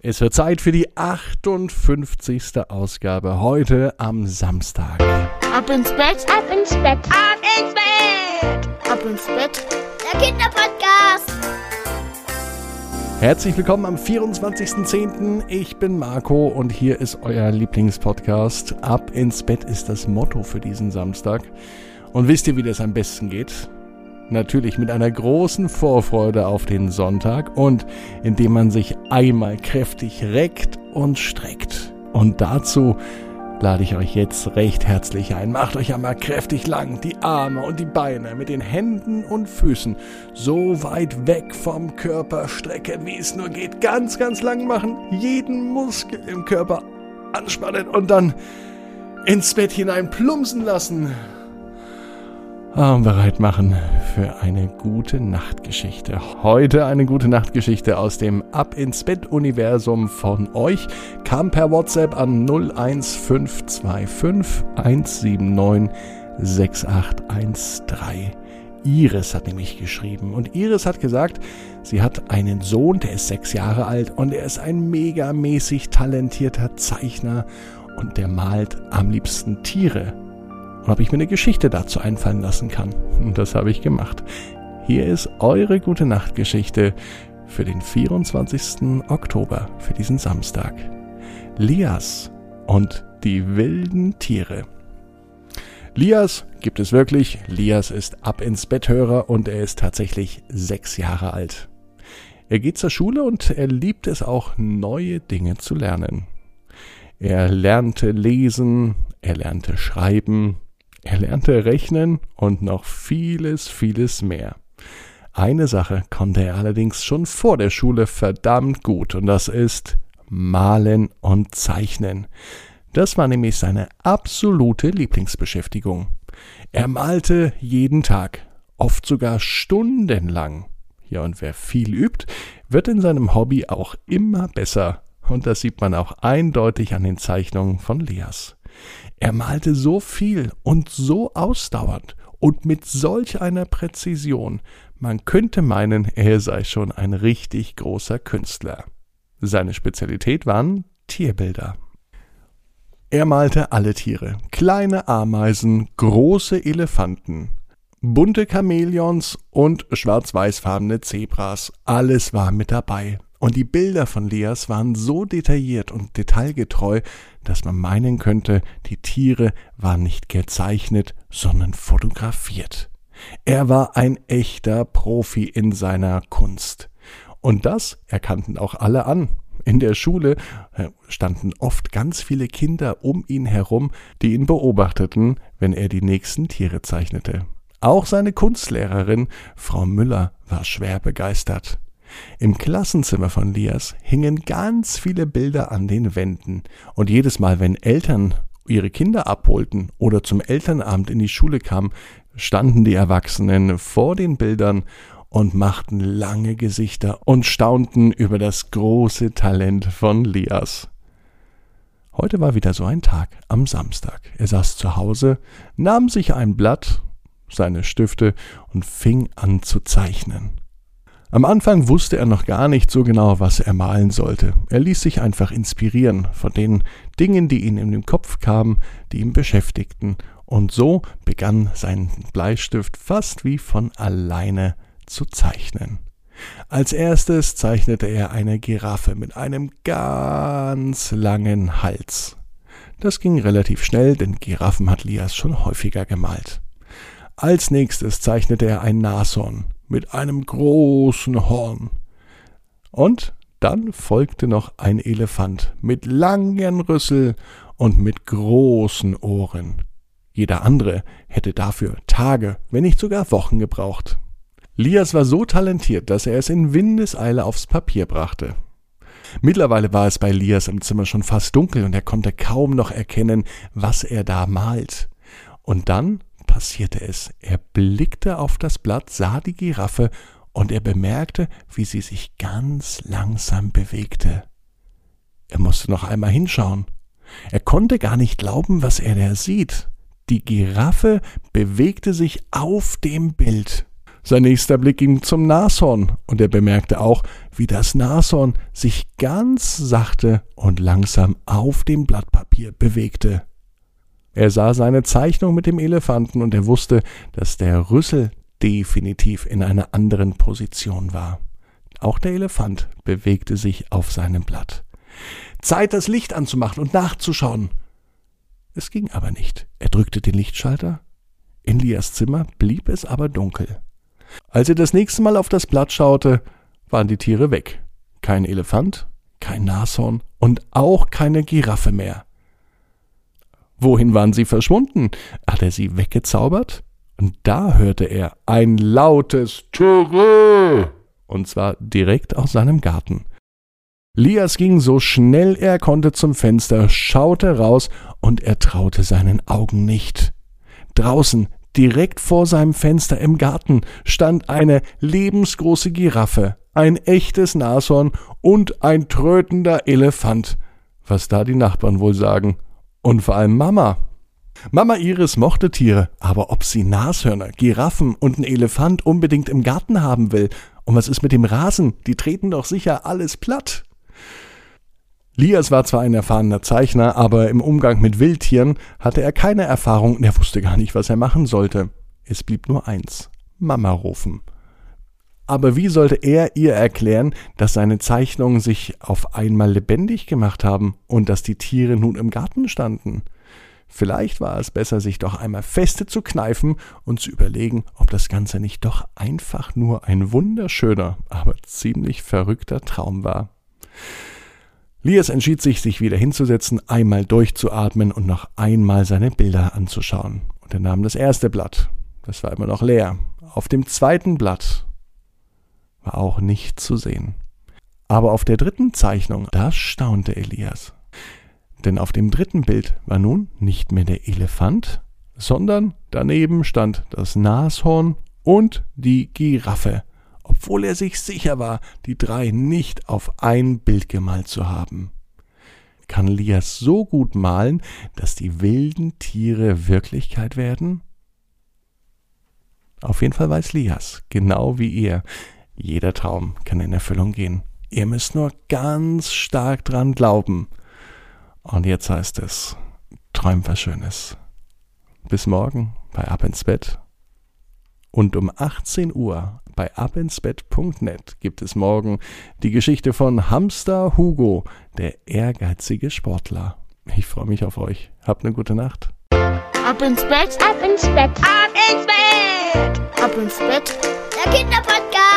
Es wird Zeit für die 58. Ausgabe heute am Samstag. Ab ins Bett, ab ins Bett, ab ins Bett, ab ins Bett. Der Kinderpodcast. Herzlich willkommen am 24.10. Ich bin Marco und hier ist euer Lieblingspodcast. Ab ins Bett ist das Motto für diesen Samstag. Und wisst ihr, wie das am besten geht? Natürlich mit einer großen Vorfreude auf den Sonntag und indem man sich einmal kräftig reckt und streckt. Und dazu lade ich euch jetzt recht herzlich ein. Macht euch einmal kräftig lang, die Arme und die Beine mit den Händen und Füßen so weit weg vom Körper strecken, wie es nur geht. Ganz, ganz lang machen, jeden Muskel im Körper anspannen und dann ins Bett hinein plumpsen lassen bereit machen für eine gute Nachtgeschichte. Heute eine gute Nachtgeschichte aus dem Ab ins Bett Universum von euch kam per WhatsApp an 01525 179 6813. Iris hat nämlich geschrieben und Iris hat gesagt, sie hat einen Sohn, der ist sechs Jahre alt und er ist ein megamäßig talentierter Zeichner und der malt am liebsten Tiere und ob ich mir eine Geschichte dazu einfallen lassen kann. Und das habe ich gemacht. Hier ist eure gute Nachtgeschichte für den 24. Oktober, für diesen Samstag. Lias und die wilden Tiere. Lias gibt es wirklich. Lias ist ab ins Betthörer und er ist tatsächlich sechs Jahre alt. Er geht zur Schule und er liebt es auch, neue Dinge zu lernen. Er lernte lesen, er lernte schreiben, er lernte rechnen und noch vieles, vieles mehr. Eine Sache konnte er allerdings schon vor der Schule verdammt gut und das ist Malen und Zeichnen. Das war nämlich seine absolute Lieblingsbeschäftigung. Er malte jeden Tag, oft sogar stundenlang. Ja, und wer viel übt, wird in seinem Hobby auch immer besser. Und das sieht man auch eindeutig an den Zeichnungen von Leas. Er malte so viel und so ausdauernd und mit solch einer Präzision, man könnte meinen, er sei schon ein richtig großer Künstler. Seine Spezialität waren Tierbilder. Er malte alle Tiere, kleine Ameisen, große Elefanten, bunte Chamäleons und schwarz-weißfarbene Zebras, alles war mit dabei. Und die Bilder von Leas waren so detailliert und detailgetreu, dass man meinen könnte, die Tiere waren nicht gezeichnet, sondern fotografiert. Er war ein echter Profi in seiner Kunst. Und das erkannten auch alle an. In der Schule äh, standen oft ganz viele Kinder um ihn herum, die ihn beobachteten, wenn er die nächsten Tiere zeichnete. Auch seine Kunstlehrerin, Frau Müller, war schwer begeistert. Im Klassenzimmer von Lias hingen ganz viele Bilder an den Wänden, und jedes Mal, wenn Eltern ihre Kinder abholten oder zum Elternabend in die Schule kamen, standen die Erwachsenen vor den Bildern und machten lange Gesichter und staunten über das große Talent von Lias. Heute war wieder so ein Tag am Samstag. Er saß zu Hause, nahm sich ein Blatt, seine Stifte und fing an zu zeichnen. Am Anfang wusste er noch gar nicht so genau, was er malen sollte. Er ließ sich einfach inspirieren von den Dingen, die ihm in den Kopf kamen, die ihn beschäftigten, und so begann sein Bleistift fast wie von alleine zu zeichnen. Als erstes zeichnete er eine Giraffe mit einem ganz langen Hals. Das ging relativ schnell, denn Giraffen hat Lias schon häufiger gemalt. Als nächstes zeichnete er ein Nashorn mit einem großen Horn. Und dann folgte noch ein Elefant mit langen Rüssel und mit großen Ohren. Jeder andere hätte dafür Tage, wenn nicht sogar Wochen gebraucht. Lias war so talentiert, dass er es in Windeseile aufs Papier brachte. Mittlerweile war es bei Lias im Zimmer schon fast dunkel und er konnte kaum noch erkennen, was er da malt. Und dann passierte es. Er blickte auf das Blatt, sah die Giraffe und er bemerkte, wie sie sich ganz langsam bewegte. Er musste noch einmal hinschauen. Er konnte gar nicht glauben, was er da sieht. Die Giraffe bewegte sich auf dem Bild. Sein nächster Blick ging zum Nashorn und er bemerkte auch, wie das Nashorn sich ganz sachte und langsam auf dem Blatt Papier bewegte. Er sah seine Zeichnung mit dem Elefanten und er wusste, dass der Rüssel definitiv in einer anderen Position war. Auch der Elefant bewegte sich auf seinem Blatt. Zeit, das Licht anzumachen und nachzuschauen. Es ging aber nicht. Er drückte den Lichtschalter. In Lias Zimmer blieb es aber dunkel. Als er das nächste Mal auf das Blatt schaute, waren die Tiere weg. Kein Elefant, kein Nashorn und auch keine Giraffe mehr. Wohin waren sie verschwunden? Hat er sie weggezaubert? Und da hörte er ein lautes Türe, und zwar direkt aus seinem Garten. Lias ging so schnell er konnte zum Fenster, schaute raus und er traute seinen Augen nicht. Draußen, direkt vor seinem Fenster im Garten, stand eine lebensgroße Giraffe, ein echtes Nashorn und ein trötender Elefant. Was da die Nachbarn wohl sagen. Und vor allem Mama. Mama Iris mochte Tiere, aber ob sie Nashörner, Giraffen und einen Elefant unbedingt im Garten haben will, und was ist mit dem Rasen? Die treten doch sicher alles platt. Lias war zwar ein erfahrener Zeichner, aber im Umgang mit Wildtieren hatte er keine Erfahrung und er wusste gar nicht, was er machen sollte. Es blieb nur eins: Mama rufen. Aber wie sollte er ihr erklären, dass seine Zeichnungen sich auf einmal lebendig gemacht haben und dass die Tiere nun im Garten standen? Vielleicht war es besser, sich doch einmal feste zu kneifen und zu überlegen, ob das Ganze nicht doch einfach nur ein wunderschöner, aber ziemlich verrückter Traum war. Lias entschied sich, sich wieder hinzusetzen, einmal durchzuatmen und noch einmal seine Bilder anzuschauen. Und er nahm das erste Blatt. Das war immer noch leer. Auf dem zweiten Blatt war auch nichts zu sehen. Aber auf der dritten Zeichnung, da staunte Elias. Denn auf dem dritten Bild war nun nicht mehr der Elefant, sondern daneben stand das Nashorn und die Giraffe obwohl er sich sicher war, die drei nicht auf ein Bild gemalt zu haben. Kann Lias so gut malen, dass die wilden Tiere Wirklichkeit werden? Auf jeden Fall weiß Lias, genau wie ihr, jeder Traum kann in Erfüllung gehen. Ihr müsst nur ganz stark dran glauben. Und jetzt heißt es, träumt was Schönes. Bis morgen bei Ab ins Bett. Und um 18 Uhr bei abinsbett.net gibt es morgen die Geschichte von Hamster Hugo, der ehrgeizige Sportler. Ich freue mich auf euch. Habt eine gute Nacht. Ab ins Bett, Ab ins Bett. ab ins Bett, ab ins Bett. Der Kinderpodcast.